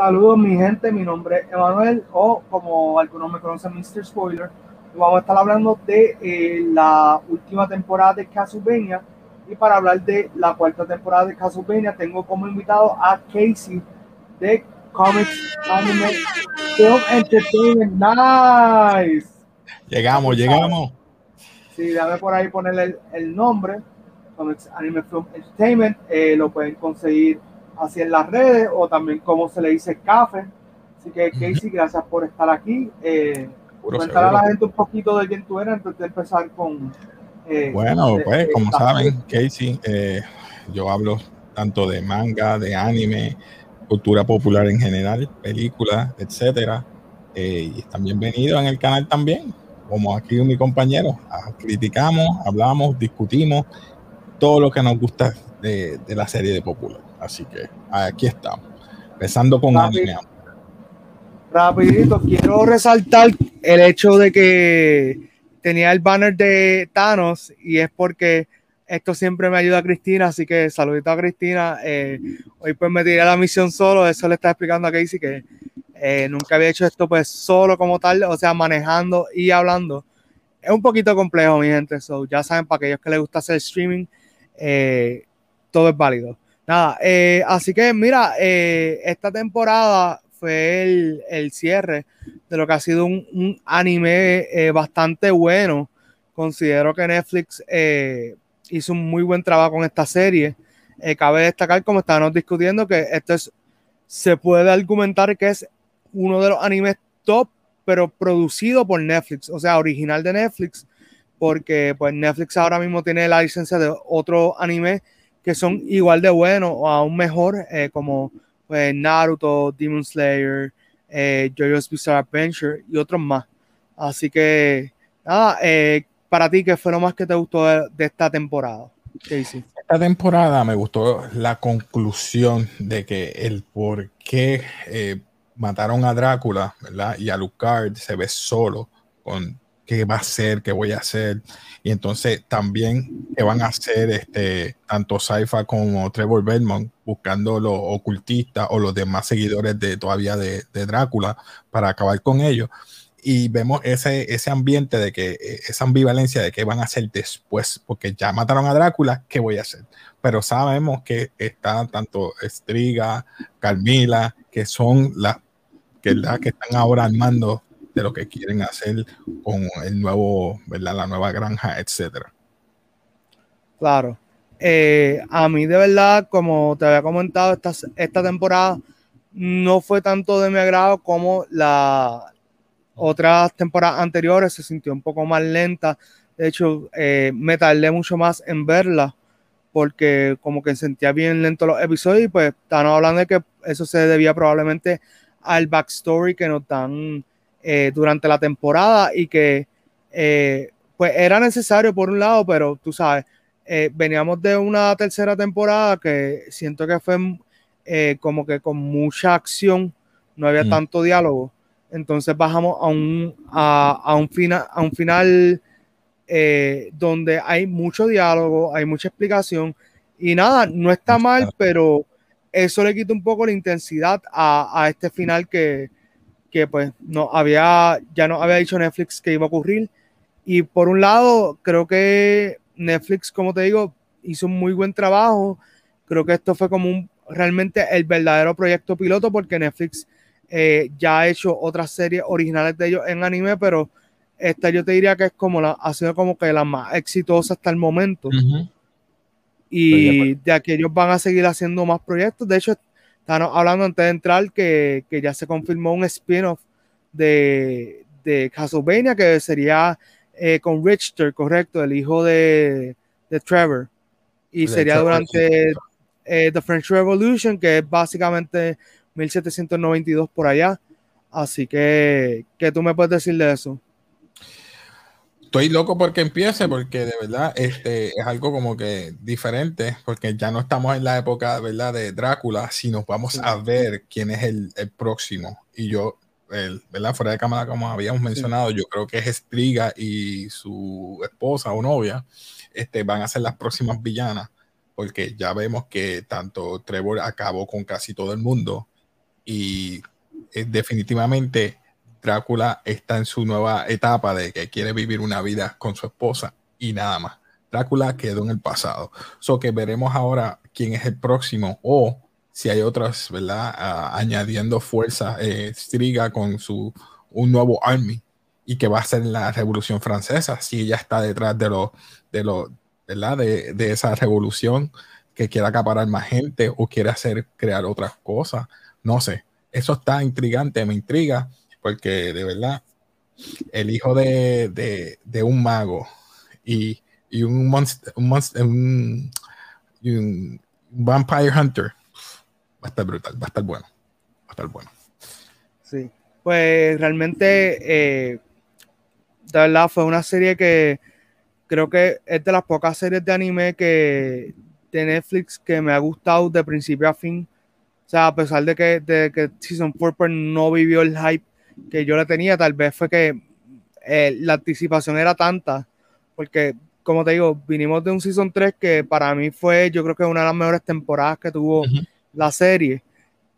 Saludos mi gente, mi nombre es Emanuel o como algunos me conocen Mr. Spoiler. Vamos a estar hablando de eh, la última temporada de Castlevania y para hablar de la cuarta temporada de Castlevania tengo como invitado a Casey de Comics Anime Film Entertainment. Nice. Llegamos, llegamos. Sí, dame por ahí ponerle el, nombre. Comics Anime Film Entertainment. Eh, lo pueden conseguir así en las redes o también como se le dice café. Así que Casey, gracias por estar aquí. Eh, Cuéntale a la gente un poquito de quién tú eres antes de empezar con... Eh, bueno, pues como saben, Casey, eh, yo hablo tanto de manga, de anime, cultura popular en general, películas, etcétera. y están bienvenidos en el canal también, como aquí mi compañero. Ah, criticamos, hablamos, discutimos todo lo que nos gusta de, de la serie de Popular. Así que aquí estamos, empezando con anime. Rapidito, quiero resaltar el hecho de que tenía el banner de Thanos y es porque esto siempre me ayuda a Cristina, así que saludito a Cristina. Eh, hoy pues me tiré a la misión solo, eso le está explicando a Casey que eh, nunca había hecho esto pues solo como tal, o sea, manejando y hablando. Es un poquito complejo, mi gente, so, ya saben, para aquellos que les gusta hacer streaming, eh, todo es válido. Nada, eh, así que mira, eh, esta temporada fue el, cierre de lo que ha sido un, anime eh, bastante bueno. Considero que Netflix hizo un muy buen trabajo con esta serie. cabe destacar, como estábamos discutiendo, que esto es, se puede argumentar que es uno de los animes top, pero producido por Netflix, o sea, original de Netflix, porque pues Netflix ahora mismo tiene la licencia de otro anime que son igual de buenos o aún mejor, eh, como pues, Naruto, Demon Slayer, eh, JoJo's Bizarre Adventure y otros más. Así que, nada, eh, para ti, ¿qué fue lo más que te gustó de, esta temporada? Esta temporada me gustó la conclusión de que el por qué mataron a Drácula, ¿verdad? Y a Lucard se ve solo con qué va a hacer, qué voy a hacer. Y entonces también qué van a hacer este, tanto Saifa como Trevor Belmont buscando los ocultistas o los demás seguidores de todavía de, Drácula para acabar con ellos. Y vemos ese, ese ambiente de que, eh, esa ambivalencia de qué van a hacer después, porque ya mataron a Drácula, ¿qué voy a hacer? Pero sabemos que están tanto Striga, Carmila, que son las que, la, que están ahora armando de lo que quieren hacer con el nuevo, ¿verdad? La nueva granja, etcétera. Claro. Eh, a mí de verdad, como te había comentado, esta, esta temporada no fue tanto de mi agrado como las otras temporadas anteriores, se sintió un poco más lenta. De hecho, eh, me tardé mucho más en verla porque como que sentía bien lento los episodios y pues estamos hablando de que eso se debía probablemente al backstory que nos dan eh, durante la temporada y que eh, pues era necesario por un lado, pero tú sabes, eh, veníamos de una tercera temporada que siento que fue como que con mucha acción, no había mm. tanto diálogo, entonces bajamos a un, a, un, final a un final donde hay mucho diálogo, hay mucha explicación y nada, no está mal, pero eso le quita un poco la intensidad a, a este final que, que pues no había, ya no había dicho Netflix que iba a ocurrir. Y por un lado, creo que Netflix, como te digo, hizo un muy buen trabajo. Creo que esto fue como un, realmente el verdadero proyecto piloto porque Netflix eh, ya ha hecho otras series originales de ellos en anime, pero esta yo te diría que es como la, ha sido como que la más exitosa hasta el momento. Y de aquí ellos van a seguir haciendo más proyectos. De hecho, Estamos hablando antes de entrar que, que ya se confirmó un spin-off de, de Castlevania que sería eh, con Richter, correcto, el hijo de, de Trevor. Y sería durante eh, The French Revolution, que es básicamente 1792 por allá. Así que, ¿qué tú me puedes decir de eso? Estoy loco porque empiece, porque de verdad este, es algo como que diferente, porque ya no estamos en la época ¿verdad? de Drácula, sino vamos a ver quién es el, el próximo. Y yo, el, ¿verdad? fuera de cámara, como habíamos mencionado, yo creo que es Striga y su esposa o novia este, van a ser las próximas villanas, porque ya vemos que tanto Trevor acabó con casi todo el mundo y eh, definitivamente Drácula está en su nueva etapa de que quiere vivir una vida con su esposa y nada más. Drácula quedó en el pasado. So que veremos ahora quién es el próximo o si hay otras, ¿verdad? Ah, añadiendo fuerza, eh, Striga con su un nuevo army y que va a ser la revolución francesa, si ella está detrás de lo, de lo, ¿verdad? De, de esa revolución que quiere acaparar más gente o quiere hacer, crear otras cosas. No sé, eso está intrigante, me intriga, porque de verdad, el hijo de, de, un mago y, y un, monster, un, monster, un, un, vampire hunter va a estar brutal, va a estar bueno, va a estar bueno. Sí, pues realmente, eh, de verdad, fue una serie que creo que es de las pocas series de anime que de Netflix que me ha gustado de principio a fin. O sea, a pesar de que, de que Season 4 pues, no vivió el hype que yo le tenía, tal vez fue que eh, la anticipación era tanta, porque como te digo, vinimos de un Season 3 que para mí fue, yo creo que una de las mejores temporadas que tuvo la serie.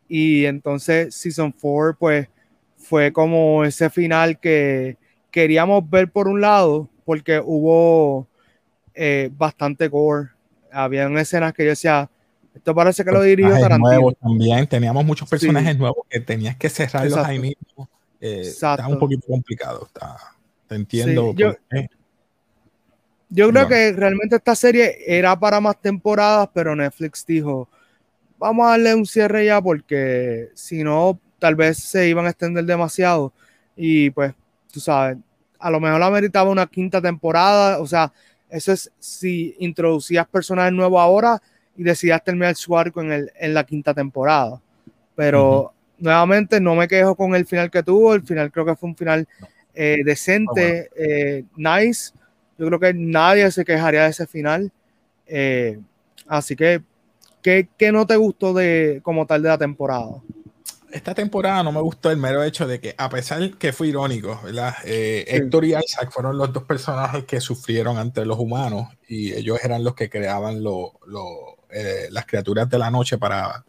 Y entonces Season 4 pues fue como ese final que queríamos ver por un lado, porque hubo eh, bastante gore. Habían escenas que yo decía, esto parece que lo dirigió Tarantino. también teníamos muchos personajes nuevos que tenías que cerrarlos ahí mismo. Eh, está un poquito complicado. Está, te entiendo. yo, yo, creo que realmente esta serie era para más temporadas, pero Netflix dijo, vamos a darle un cierre ya porque si no, tal vez se iban a extender demasiado. Y pues, tú sabes, a lo mejor la meritaba una quinta temporada. O sea, eso es si introducías personajes nuevos ahora y decidías terminar su arco en, el, en la quinta temporada. Pero nuevamente no me quejo con el final que tuvo. El final creo que fue un final eh, decente, ah, eh, nice. Yo creo que nadie se quejaría de ese final. Eh, así que, ¿qué, ¿qué, no te gustó de como tal de la temporada? esta temporada no me gustó el mero hecho de que, a pesar que fue irónico, ¿verdad? Héctor y Isaac fueron los dos personajes que sufrieron ante los humanos y ellos eran los que creaban lo, eh, las criaturas de la noche para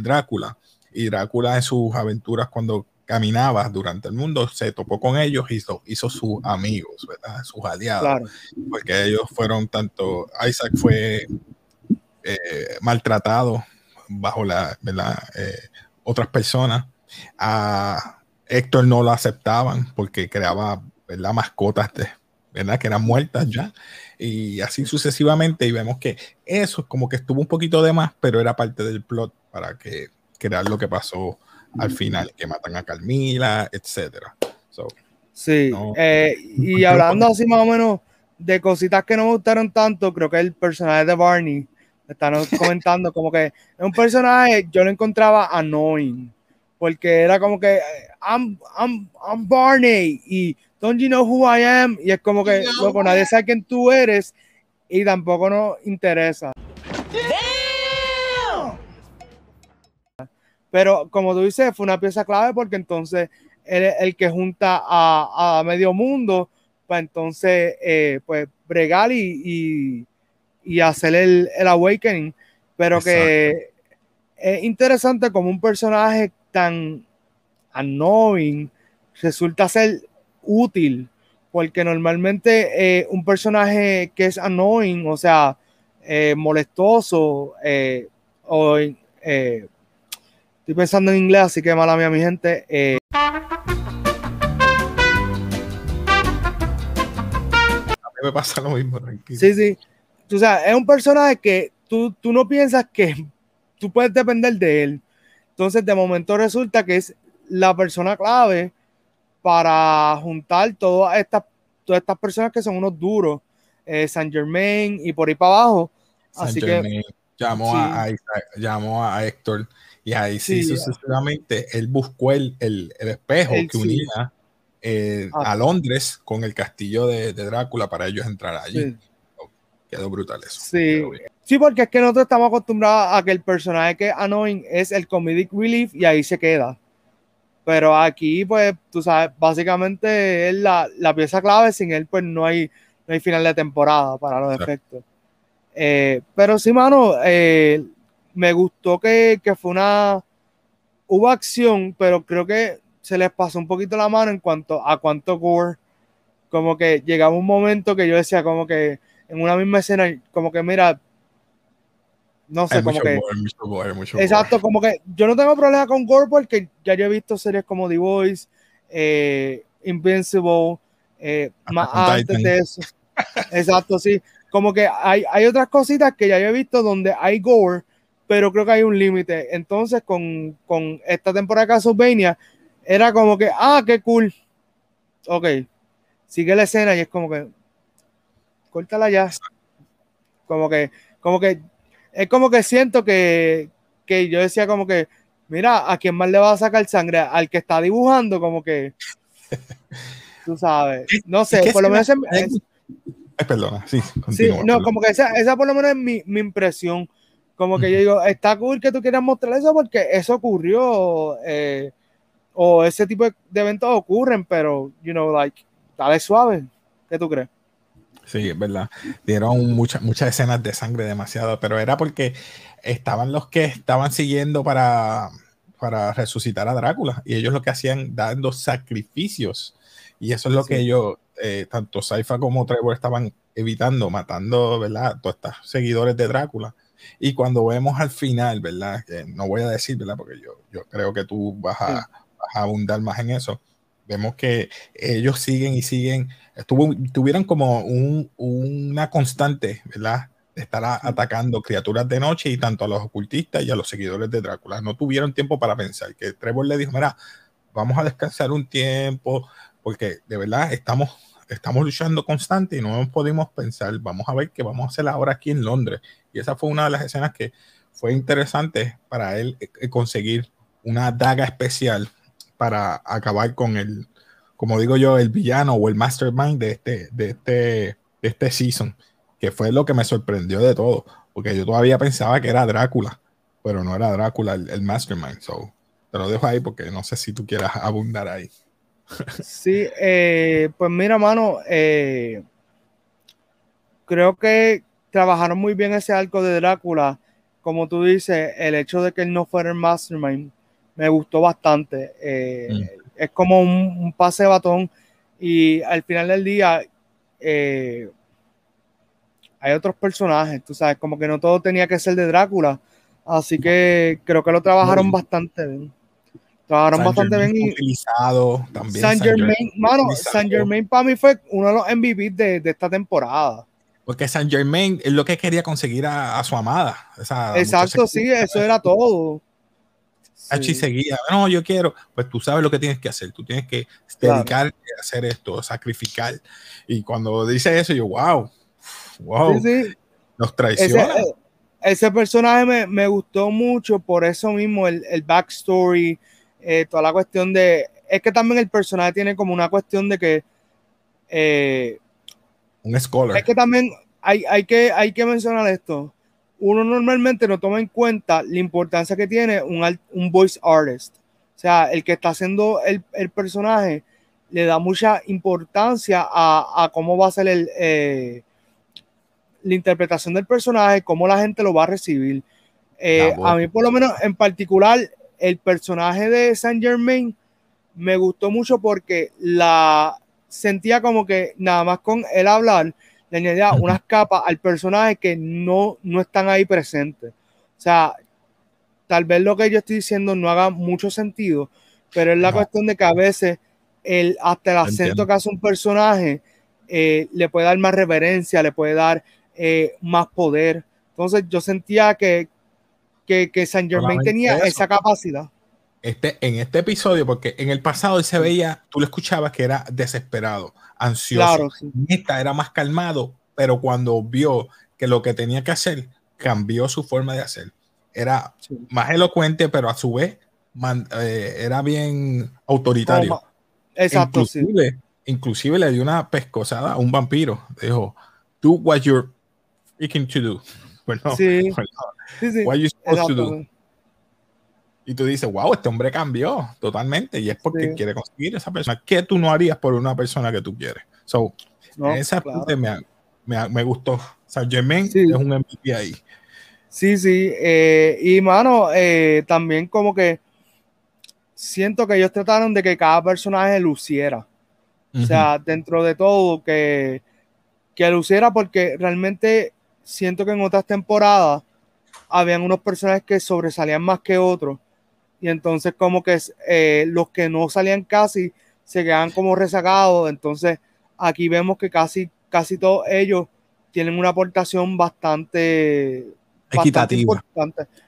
Drácula. Y Drácula en sus aventuras cuando caminaba durante el mundo se topó con ellos y hizo, hizo sus amigos, ¿verdad? Sus aliados. Porque ellos fueron tanto, Isaac fue maltratado bajo la, ¿verdad? otras personas. A Héctor no lo aceptaban porque creaba ¿verdad? mascotas de, ¿verdad? que eran muertas ya. Y así sucesivamente. Y vemos que eso como que estuvo un poquito de más, pero era parte del plot para que crear lo que pasó al final, que matan a Carmila, etcétera. sí, eh, y hablando así más o menos de cositas que no me gustaron tanto, creo que el personaje de Barney están comentando como que es un personaje, yo lo encontraba annoying, porque era como que I'm, I'm, I'm Barney y don't you know who I am? Y es como que, loco, nadie sabe quién tú eres y tampoco nos interesa. Pero como tú dices, fue una pieza clave porque entonces él es el que junta a, a medio mundo para entonces, eh, pues, bregar y y hacer el, el awakening, pero que es interesante como un personaje tan annoying resulta ser útil, porque normalmente eh, un personaje que es annoying, o sea, eh, molestoso, eh, o estoy pensando en inglés, así que mala mía mi gente. A mí me pasa lo mismo, tranquilo. Sí, sí o sea, es un personaje que tú, tú no piensas que tú puedes depender de él. Entonces, de momento resulta que es la persona clave para juntar todas estas, todas estas personas que son unos duros, eh, San Germain y por ahí para abajo. Así que llamó, a, llamó a Héctor y ahí sí, sucesivamente él buscó el, el, espejo que unía eh, a Londres con el castillo de, de, Drácula para ellos entrar allí. Quedó brutal eso. Sí. sí, porque es que nosotros estamos acostumbrados a que el personaje que annoying es el comedic relief y ahí se queda. Pero aquí, pues, tú sabes, básicamente es la, la pieza clave. Sin él, pues no hay, no hay final de temporada para los efectos. Eh, pero sí, mano, eh, me gustó que, que, fue una, hubo acción, pero creo que se les pasó un poquito la mano en cuanto a cuánto gore. Como que llegaba un momento que yo decía, como que en una misma escena, como que mira, no sé, como que. exacto, como que yo no tengo problema con gore porque ya yo he visto series como The Voice, eh, Invincible, eh, más antes de eso. exacto, sí. Como que hay, hay otras cositas que ya yo he visto donde hay gore, pero creo que hay un límite. Entonces, con, con esta temporada de Castlevania, era como que, ah, qué cool. Ok, sigue la escena y es como que, córtala ya. Como que, como que, es como que siento que, que yo decía como que, mira, ¿a quién más le va a sacar sangre? Al que está dibujando, como que, tú sabes, no sé, por lo menos... Es, perdona, sí, sí no, como que esa, esa por lo menos es mi, mi impresión. Como que yo digo, está cool que tú quieras mostrar eso porque eso ocurrió. Eh, o ese tipo de, eventos ocurren, pero, you know, like, dale suave. ¿Qué tú crees? Sí, es verdad. Dieron muchas muchas escenas de sangre demasiado, pero era porque estaban los que estaban siguiendo para, para resucitar a Drácula y ellos lo que hacían dando sacrificios. Y eso es lo que ellos, eh, tanto Saifa como Trevor estaban evitando, matando, ¿verdad? Todos estos seguidores de Drácula. Y cuando vemos al final, ¿verdad? no voy a decir, ¿verdad? Porque yo, yo creo que tú vas a, abundar más en eso. Vemos que ellos siguen y siguen, estuvo, tuvieron como una constante, ¿verdad? De estar atacando criaturas de noche y tanto a los ocultistas y a los seguidores de Drácula. No tuvieron tiempo para pensar. Que Trevor le dijo, mira, vamos a descansar un tiempo, porque de verdad estamos, estamos luchando constante y no podemos pensar, vamos a ver qué vamos a hacer ahora aquí en Londres. Y esa fue una de las escenas que fue interesante para él eh, conseguir una daga especial para acabar con el, como digo yo, el villano o el mastermind de este, de este, de este season, que fue lo que me sorprendió de todo, porque yo todavía pensaba que era Drácula, pero no era Drácula el, mastermind. So, te lo dejo ahí porque no sé si tú quieras abundar ahí. Sí, eh, pues mira, mano, eh, creo que trabajaron muy bien ese arco de Drácula. Como tú dices, el hecho de que él no fuera el mastermind me gustó bastante. Eh, mm. Es como un, pase de batón y al final del día hay otros personajes, tú sabes, como que no todo tenía que ser de Drácula. Así que creo que lo trabajaron bastante bien. Trabajaron bastante bien. Y utilizado también. San, Germain, mano, San Germain para mí fue uno de los MVP de, de, esta temporada. Porque San Germain es lo que quería conseguir a, su amada. Exacto, sí, eso era todo. Sí. seguía, no, yo quiero, pues tú sabes lo que tienes que hacer, tú tienes que dedicarte a hacer esto, sacrificar. Y cuando dice eso, yo, wow, wow, nos traiciona. Ese, personaje me, me, gustó mucho, por eso mismo el, el backstory, eh, toda la cuestión de, es que también el personaje tiene como una cuestión de que... Eh, un scholar. Es que también hay, hay, que, hay que mencionar esto uno normalmente no toma en cuenta la importancia que tiene un, un voice artist. O sea, el que está haciendo el, el personaje le da mucha importancia a, a cómo va a ser el, eh, la interpretación del personaje, cómo la gente lo va a recibir. Eh, a mí, por lo menos en particular, el personaje de Saint Germain me gustó mucho porque la sentía como que nada más con él hablar, le añadía unas capas al personaje que no, no están ahí presentes. O sea, tal vez lo que yo estoy diciendo no haga mucho sentido, pero es la cuestión de que a veces el, hasta el acento que hace un personaje eh, le puede dar más reverencia, le puede dar eh, más poder. Entonces yo sentía que, que, que Saint Germain tenía esa capacidad. Este, en este episodio, porque en el pasado él se veía, tú lo escuchabas que era desesperado, ansioso. Esta era más calmado, pero cuando vio que lo que tenía que hacer, cambió su forma de hacer. Era más elocuente, pero a su vez eh, era bien autoritario. Exacto. Inclusive, inclusive le dio una pescosada a un vampiro. Dijo, do what you're freaking to do. Bueno, sí. What you supposed to do y tú dices, wow, este hombre cambió totalmente y es porque quiere conseguir esa persona. ¿Qué tú no harías por una persona que tú quieres? So, esa parte me, me, me, gustó. Saint Germain es un MVP ahí. Sí, sí. Eh, y mano, eh, también como que siento que ellos trataron de que cada personaje luciera. O sea, dentro de todo, que, que luciera, porque realmente siento que en otras temporadas habían unos personajes que sobresalían más que otros. Y entonces, como que eh, los que no salían casi se quedaban como rezagados. Entonces, aquí vemos que casi, casi todos ellos tienen una aportación bastante equitativa.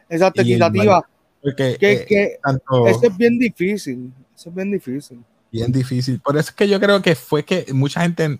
Exacto, equitativa. Porque, que, eh, eso es bien difícil. Eso es bien difícil. Bien difícil. Por eso es que yo creo que fue que mucha gente,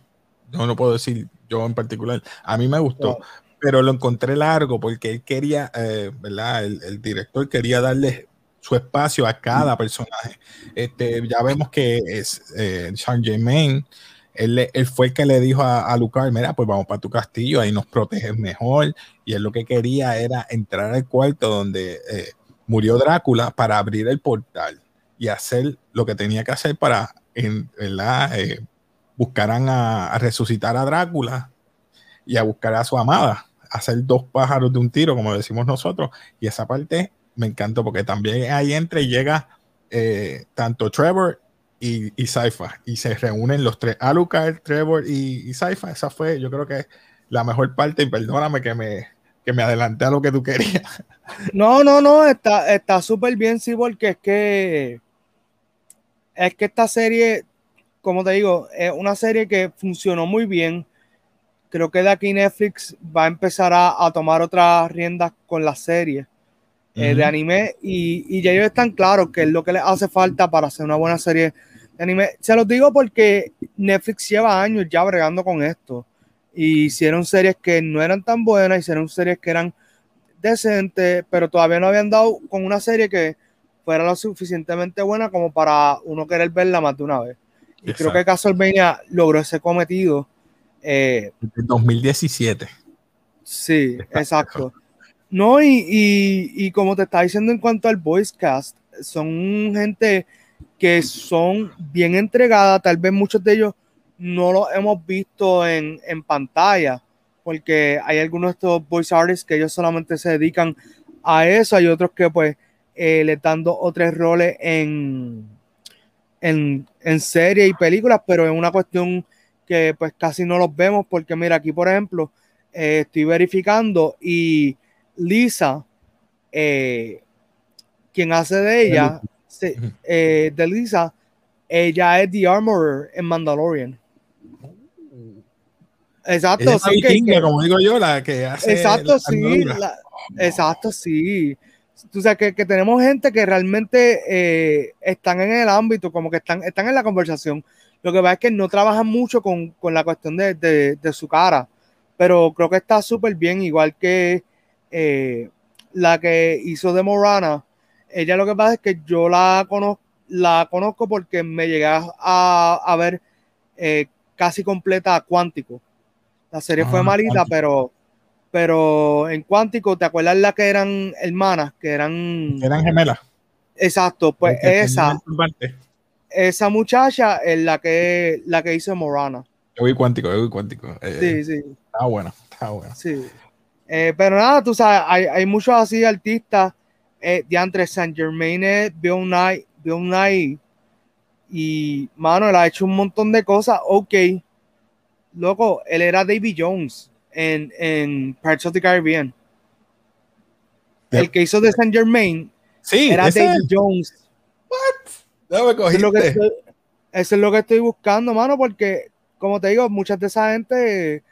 no lo puedo decir yo en particular, a mí me gustó, pero lo encontré largo porque él quería, eh, ¿verdad? El, director quería darle su espacio a cada personaje. Este, ya vemos que es eh, Saint Germain. Él, fue el que le dijo a, a Lucar, mira, pues vamos para tu castillo, ahí nos proteges mejor. Y él lo que quería era entrar al cuarto donde eh, murió Drácula para abrir el portal y hacer lo que tenía que hacer para en, eh, buscaran a, resucitar a Drácula y a buscar a su amada, hacer dos pájaros de un tiro, como decimos nosotros. Y esa parte me encantó porque también ahí entra y llega eh, tanto Trevor y, y Saifa y se reúnen los tres, Alucard, Trevor y, y Saifa. Esa fue, yo creo que la mejor parte. Y perdóname que me, que me adelanté a lo que tú querías. No, no, no, está súper bien, sí, porque es que es que esta serie, como te digo, es una serie que funcionó muy bien. Creo que de aquí Netflix va a empezar a, tomar otras riendas con la serie eh, de anime y, y, ya ellos están claros que es lo que les hace falta para hacer una buena serie de anime. Se los digo porque Netflix lleva años ya bregando con esto y hicieron series que no eran tan buenas, hicieron series que eran decentes, pero todavía no habían dado con una serie que fuera lo suficientemente buena como para uno querer verla más de una vez. Y creo que Castlevania logró ese cometido. Eh, en 2017. Sí, exacto. No, y, y, como te está diciendo en cuanto al voice cast, son gente que son bien entregada, tal vez muchos de ellos no lo hemos visto en, pantalla, porque hay algunos de estos voice artists que ellos solamente se dedican a eso, hay otros que pues eh, le dando otros roles en, en, en series y películas, pero es una cuestión que pues casi no los vemos, porque mira, aquí por ejemplo, eh, estoy verificando y Lisa, eh, quien hace de ella, de Lisa, ella es The Armorer en Mandalorian. Exacto, sí. Que, como digo yo, la que hace. Exacto, sí. exacto, sí. Tú sabes que, que tenemos gente que realmente eh, están en el ámbito, como que están, están en la conversación. Lo que pasa es que no trabajan mucho con, con la cuestión de, de, de, su cara, pero creo que está súper bien, igual que eh, la que hizo de Morana. Ella lo que pasa es que yo la conozco, la conozco porque me llegué a, a ver eh, casi completa Cuántico. La serie fue ah, malita, pero, pero en Cuántico, ¿te acuerdas la que eran hermanas? Que eran. eran gemelas. Exacto, pues esa. Esa muchacha es la que, la que hizo Morana. Yo vi Cuántico, yo vi Cuántico. Eh, sí, sí. Está bueno, está bueno. Sí. Eh, pero nada, tú sabes, hay, hay muchos así artistas. Eh, de entre Saint Germain, Bill Nye, Bill Nye y, mano, él ha hecho un montón de cosas. Ok. Loco, él era David Jones en, en Parts of the Caribbean. El que hizo de Saint Germain sí, era David Jones. What? No me eso, es lo que estoy, eso es lo que estoy buscando, mano, porque, como te digo, muchas de esa gente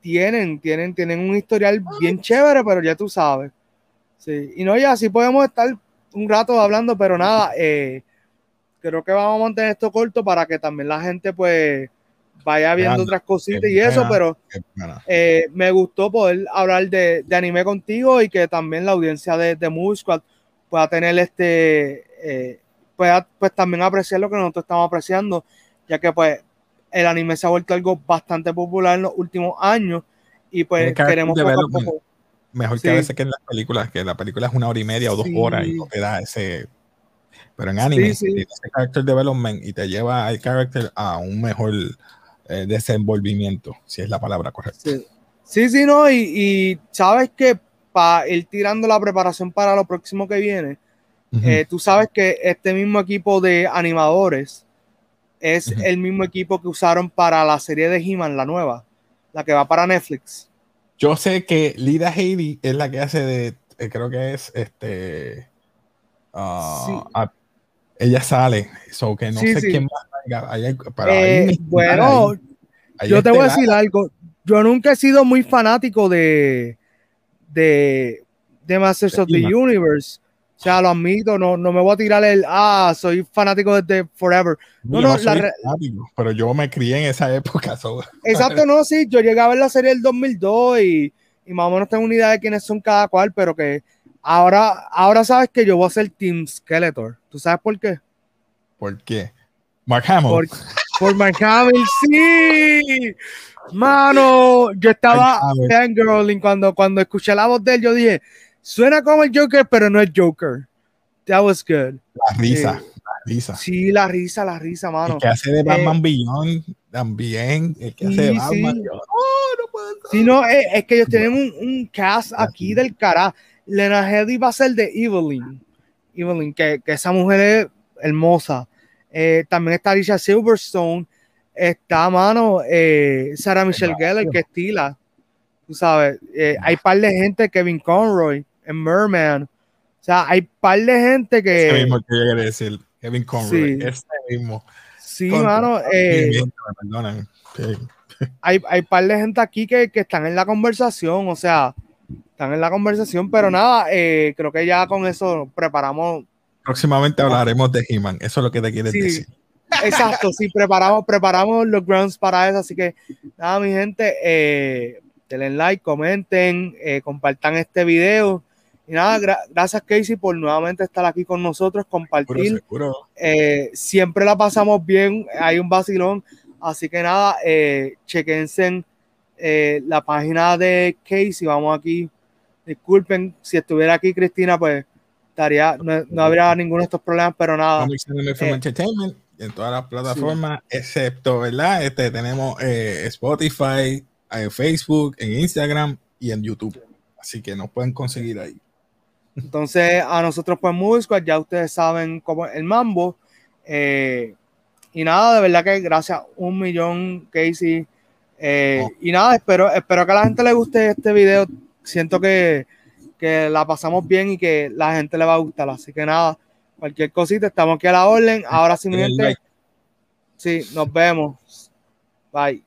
tienen, tienen, tienen un historial bien chévere, pero ya tú sabes. Sí. Y no, ya así podemos estar un rato hablando, pero nada, eh, creo que vamos a mantener esto corto para que también la gente pues vaya viendo otras cositas y eso, pero eh, me gustó poder hablar de, anime contigo y que también la audiencia de, de Movie pueda tener este, eh, pueda pues también apreciar lo que nosotros estamos apreciando, ya que pues el anime se ha vuelto algo bastante popular en los últimos años y pues queremos Mejor que a veces que en las películas, que la película es una hora y media o dos horas y no te da ese pero en anime, sí, sí. character development y te lleva al character a un mejor eh, desenvolvimiento, si es la palabra correcta. Sí, sí, no, y, sabes que para ir tirando la preparación para lo próximo que viene, Eh, tú sabes que este mismo equipo de animadores es el mismo equipo que usaron para la serie de He-Man, la nueva, la que va para Netflix. Yo sé que Lida Haley es la que hace de, eh, creo que es este. Ah, ella sale, so que no sé quién más. Eh, bueno, yo te voy a decir algo. Yo nunca he sido muy fanático de, de, de Masters of the Universe. O sea, lo admito, no, no me voy a tirar el, ah, soy fanático desde Forever. No, no, pero yo me crié en esa época. Exacto, no, sí, yo llegué a ver la serie del 2002 y, y, más o menos tengo una idea de quiénes son cada cual, pero que ahora, ahora sabes que yo voy a ser Team Skeletor. ¿Tú sabes por qué? ¿Por qué? Mark Hamill. Por, por Mark Hamill, sí. Mano, yo estaba fangirling cuando, cuando escuché la voz de él, yo dije, Suena como el Joker, pero no es Joker. That was good. La risa, la risa. Sí, la risa, la risa, mano. El que hace de Batman eh, Beyond también. El que hace de Batman. Sí. Oh, no puedo sí, no, es, es, que ellos tienen un, un cast aquí del cara. Lena Headey va a ser de Evelyn. Evelyn, que, que esa mujer es hermosa. Eh, también está Alicia Silverstone. Está, mano, eh, Sarah Michelle Gellar, que estila. Tú sabes, eh, hay par de gente, Kevin Conroy, en Merman. O sea, hay par de gente que. Ese mismo que yo quería decir, Kevin Conroy, sí. ese mismo. Sí, mano. Eh, hay, hay par de gente aquí que, que, están en la conversación, o sea, están en la conversación, pero nada, eh, creo que ya con eso preparamos. Próximamente hablaremos de He-Man, eso es lo que te quieres decir. Exacto, sí, preparamos, preparamos los grounds para eso, así que nada, mi gente, eh, denle like, comenten, eh, compartan este video. Y nada, gracias Casey por nuevamente estar aquí con nosotros, compartir. Eh, siempre la pasamos bien, hay un vacilón. Así que nada, eh, chequense eh, la página de Casey. Vamos aquí. Disculpen, si estuviera aquí Cristina, pues estaría, no, habría ninguno de estos problemas, pero nada. Entertainment en todas las plataformas, excepto, ¿verdad? Este, tenemos Spotify, en Facebook, en Instagram y en YouTube. Así que nos pueden conseguir ahí. Entonces, a nosotros pues Movie ya ustedes saben cómo es el mambo. Eh, y nada, de verdad que gracias un millón, Casey. Eh, oh. Y nada, espero, espero que a la gente le guste este video. Siento que, que, la pasamos bien y que la gente le va a gustar. Así que nada, cualquier cosita, estamos aquí a la orden. Ahora sí, mi gente. Sí, nos vemos. Bye.